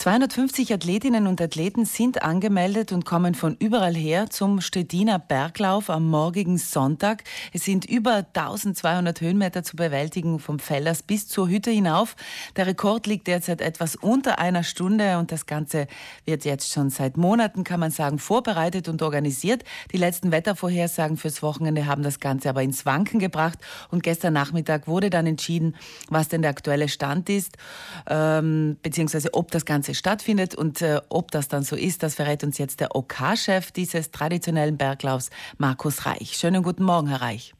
250 Athletinnen und Athleten sind angemeldet und kommen von überall her zum Stettiner Berglauf am morgigen Sonntag. Es sind über 1200 Höhenmeter zu bewältigen, vom Fellers bis zur Hütte hinauf. Der Rekord liegt derzeit etwas unter einer Stunde und das Ganze wird jetzt schon seit Monaten, kann man sagen, vorbereitet und organisiert. Die letzten Wettervorhersagen fürs Wochenende haben das Ganze aber ins Wanken gebracht und gestern Nachmittag wurde dann entschieden, was denn der aktuelle Stand ist, ähm, beziehungsweise ob das Ganze Ganze stattfindet. Und äh, ob das dann so ist, das verrät uns jetzt der OK-Chef dieses traditionellen Berglaufs, Markus Reich. Schönen guten Morgen, Herr Reich.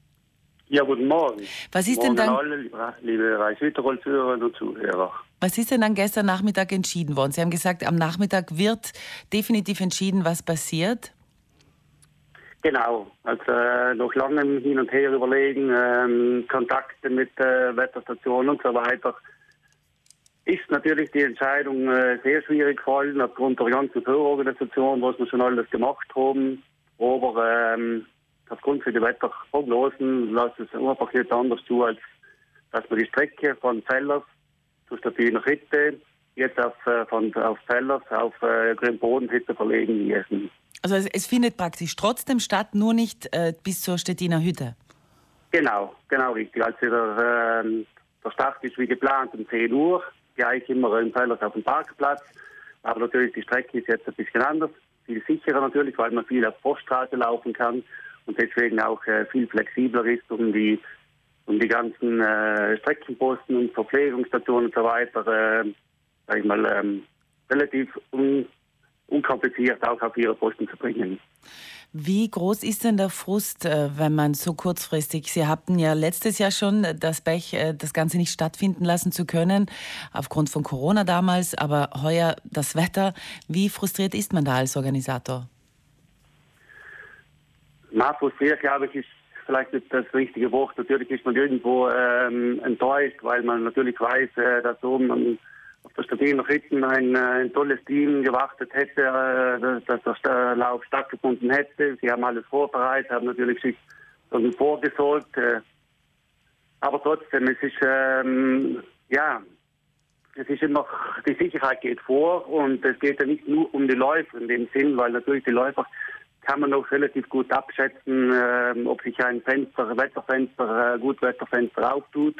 Ja, guten Morgen. Was ist Morgen denn dann, alle, liebe Reich-Südtirol-Zuhörerinnen und Zuhörer. Was ist denn dann gestern Nachmittag entschieden worden? Sie haben gesagt, am Nachmittag wird definitiv entschieden, was passiert. Genau, also äh, nach langem Hin und Her überlegen, ähm, Kontakte mit äh, Wetterstationen und so weiter, ist natürlich die Entscheidung äh, sehr schwierig gefallen, aufgrund der ganzen Vororganisation, was wir schon alles gemacht haben. Aber ähm, aufgrund der Wetterprognosen lässt es einfach nicht anders zu, als dass wir die Strecke von Zellers zu Stabiler Hütte jetzt auf, äh, von, auf Zellers auf äh, Grünbodenhütte verlegen müssen. Also es, es, findet praktisch trotzdem statt, nur nicht äh, bis zur Stettiner Hütte? Genau, genau richtig. Also der, äh, der Start ist wie geplant um 10 Uhr gleich immer in Pfeilers auf dem Parkplatz. Aber natürlich die Strecke ist jetzt ein bisschen anders, viel sicherer natürlich, weil man viel auf Poststraße laufen kann und deswegen auch äh, viel flexibler ist, um die um die ganzen äh, Streckenposten und Verpflegungsstationen und so weiter, äh, sag ich mal, ähm, relativ un unkompliziert auch auf ihre Posten zu bringen. Wie groß ist denn der Frust, äh, wenn man so kurzfristig, Sie hatten ja letztes Jahr schon das Pech, äh, das Ganze nicht stattfinden lassen zu können, aufgrund von Corona damals, aber heuer das Wetter. Wie frustriert ist man da als Organisator? Na, frustriert, glaube ich, ist vielleicht nicht das richtige Wort. Natürlich ist man irgendwo ähm, enttäuscht, weil man natürlich weiß, äh, dass oben auf der Stabilen Ritten ein, äh, ein tolles Team gewartet hätte, äh, dass der Lauf stattgefunden hätte. Sie haben alles vorbereitet, haben natürlich sich schon vorgesorgt. Äh, aber trotzdem, es ist, ähm, ja, es ist immer, die Sicherheit geht vor und es geht ja nicht nur um die Läufer in dem Sinn, weil natürlich die Läufer kann man noch relativ gut abschätzen, äh, ob sich ein Fenster, Wetterfenster, äh, Gutwetterfenster auftut.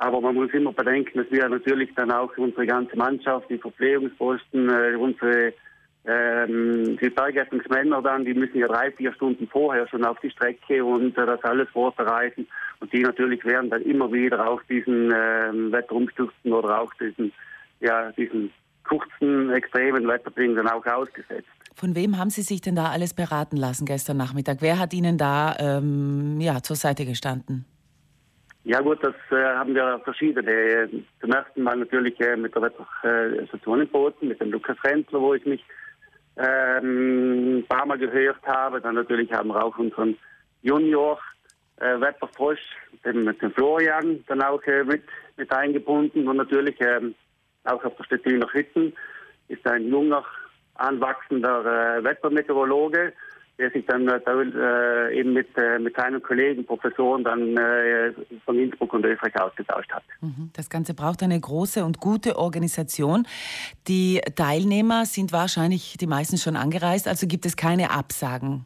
Aber man muss immer bedenken, dass wir natürlich dann auch unsere ganze Mannschaft, die Verpflegungsposten, äh, unsere ähm, die Bergrettungsmänner dann, die müssen ja drei, vier Stunden vorher schon auf die Strecke und äh, das alles vorbereiten. Und die natürlich werden dann immer wieder auch diesen ähm, Wetterumstürzen oder auch diesen, ja, diesen kurzen, extremen Wetterbedingungen auch ausgesetzt. Von wem haben Sie sich denn da alles beraten lassen gestern Nachmittag? Wer hat Ihnen da ähm, ja, zur Seite gestanden? Ja gut, das äh, haben wir verschiedene. Zum ersten Mal natürlich äh, mit der Wetterstation in Boden, mit dem Lukas Rentler, wo ich mich ähm, ein paar Mal gehört habe. Dann natürlich haben wir auch unseren Junior äh, Wetterfrosch, den, mit dem Florian, dann auch äh, mit, mit eingebunden. Und natürlich ähm, auch auf der Stettiner Hütten ist ein junger, anwachsender äh, Wettermeteorologe, der sich dann äh, eben mit, äh, mit seinen Kollegen, Professoren dann äh, von Innsbruck und Österreich ausgetauscht hat. Mhm. Das Ganze braucht eine große und gute Organisation. Die Teilnehmer sind wahrscheinlich die meisten schon angereist, also gibt es keine Absagen.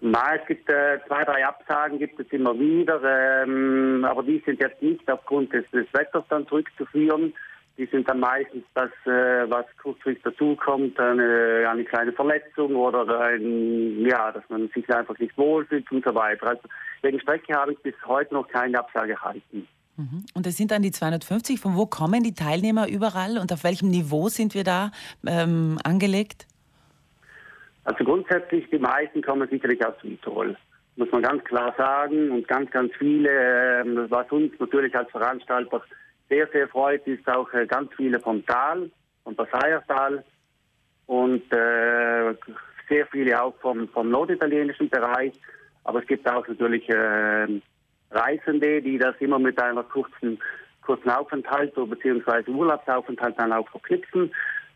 Nein, es gibt äh, zwei, drei Absagen, gibt es immer wieder, ähm, aber die sind jetzt nicht aufgrund des, des Wetters dann zurückzuführen. Die sind dann meistens das, äh, was kurzfristig dazukommt, eine, eine kleine Verletzung oder ein, ja, dass man sich einfach nicht wohlfühlt und so weiter. Also wegen Strecke habe ich bis heute noch keine Absage erhalten. Mhm. Und es sind dann die 250. Von wo kommen die Teilnehmer überall und auf welchem Niveau sind wir da ähm, angelegt? Also grundsätzlich, die meisten kommen sicherlich aus Südtirol. Muss man ganz klar sagen. Und ganz, ganz viele, äh, was uns natürlich als Veranstalter sehr, sehr freut, ist auch äh, ganz viele vom Tal, vom Passaiertal und äh, sehr viele auch vom, vom norditalienischen Bereich. Aber es gibt auch natürlich äh, Reisende, die das immer mit einer kurzen, kurzen Aufenthalt bzw. Urlaubsaufenthalt dann auch verknüpfen,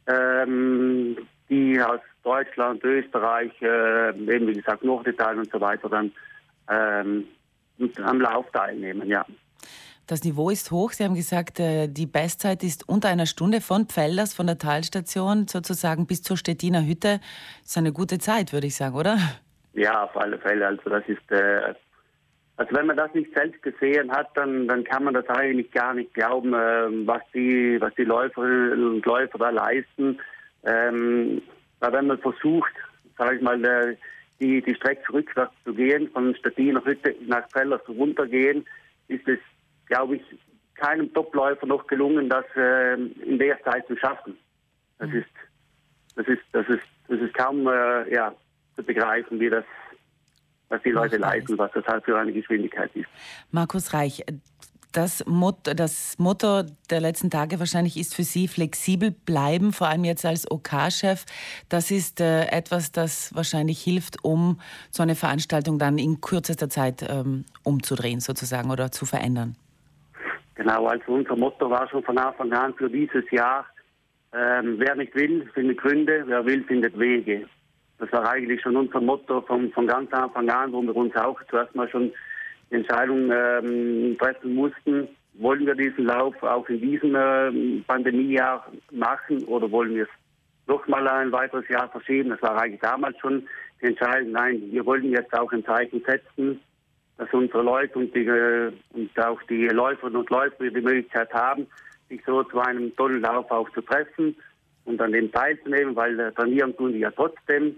ähm, die aus Deutschland, Österreich, äh, eben wie gesagt Norditalien und so weiter dann ähm, am Lauf teilnehmen, ja. Das Niveau ist hoch. Sie haben gesagt, äh, die Bestzeit ist unter einer Stunde von Pfälders, von der Talstation sozusagen bis zur Stettiner Hütte. Das ist eine gute Zeit, würde ich sagen, oder? Ja, auf alle Fälle. Also das ist, äh, also wenn man das nicht selbst gesehen hat, dann, dann kann man das eigentlich gar nicht glauben, äh, was die, was die Läuferinnen und Läufer da leisten. Ähm, weil wenn man versucht, sage ich mal, äh, die, die Strecke rückwärts zu gehen, von Stettiner Hütte nach Fellers runtergehen, ist es, glaube ich, keinem Topläufer noch gelungen, das äh, in der Zeit zu schaffen. Das mhm. ist, das ist, das ist, das ist kaum, äh, ja, zu begreifen, wie das, was die Leute leisten, was das halt für eine Geschwindigkeit ist. Markus Reich, das Motto, das Motto der letzten Tage wahrscheinlich ist für Sie flexibel bleiben, vor allem jetzt als OK-Chef. Das ist äh, etwas, das wahrscheinlich hilft, um so eine Veranstaltung dann in kürzester Zeit ähm, umzudrehen sozusagen oder zu verändern. Genau, also unser Motto war schon von Anfang an für dieses Jahr, ähm, wer nicht will, findet Gründe, wer will, findet Wege. Das war eigentlich schon unser Motto von, von ganz Anfang an, wo wir uns auch zuerst mal schon die Entscheidung ähm, treffen mussten, wollen wir diesen Lauf auch in diesem äh, Pandemiejahr machen oder wollen wir es noch mal ein weiteres Jahr verschieben? Das war eigentlich damals schon die Entscheidung, nein, wir wollen jetzt auch ein Zeichen setzen, dass unsere Leute und, die, äh, und auch die Läuferinnen und Läufer die Möglichkeit haben, sich so zu einem tollen Lauf auch zu treffen und an dem teilzunehmen, weil äh, trainieren tun die ja trotzdem.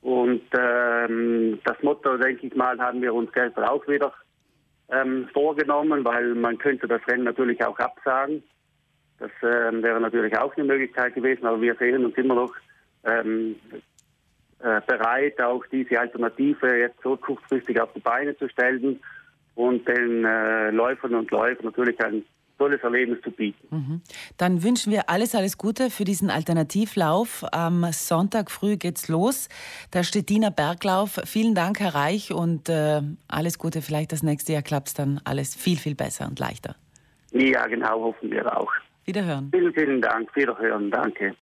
Und ähm, das Motto, denke ich mal, haben wir uns gestern auch wieder ähm, vorgenommen, weil man könnte das Rennen natürlich auch absagen. Das ähm, wäre natürlich auch eine Möglichkeit gewesen, aber wir sehen uns immer noch ähm, äh, bereit, auch diese Alternative jetzt so kurzfristig auf die Beine zu stellen und den äh, Läufern und Läufern natürlich ein tolles Erlebnis zu bieten. Mhm. Dann wünschen wir alles, alles Gute für diesen Alternativlauf. Am Sonntag früh geht's los. Der Stettiner Berglauf. Vielen Dank, Herr Reich, und äh, alles Gute. Vielleicht das nächste Jahr klappt es dann alles viel, viel besser und leichter. Ja, genau, hoffen wir auch. Wiederhören. Vielen, vielen Dank. Wiederhören. Danke.